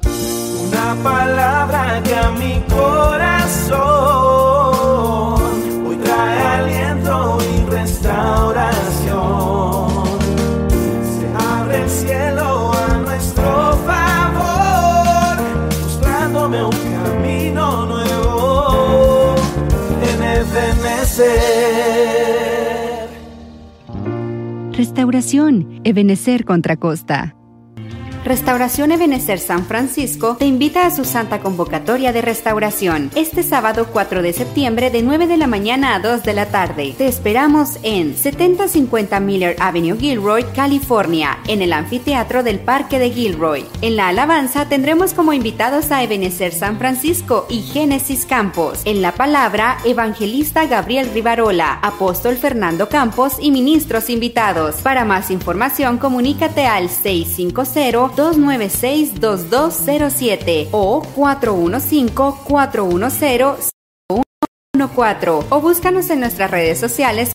Una palabra que a mi corazón hoy trae aliento y restauración. Se abre el cielo a nuestro favor, mostrándome un camino nuevo en Ebenecer. Restauración, Ebenecer contra Costa. Restauración Ebenecer San Francisco te invita a su santa convocatoria de restauración este sábado 4 de septiembre de 9 de la mañana a 2 de la tarde. Te esperamos en 7050 Miller Avenue, Gilroy, California, en el anfiteatro del Parque de Gilroy. En la alabanza tendremos como invitados a Ebenecer San Francisco y Génesis Campos. En la palabra, evangelista Gabriel Rivarola, apóstol Fernando Campos y ministros invitados. Para más información, comunícate al 650 296-2207 o 415-410-114 o búscanos en nuestras redes sociales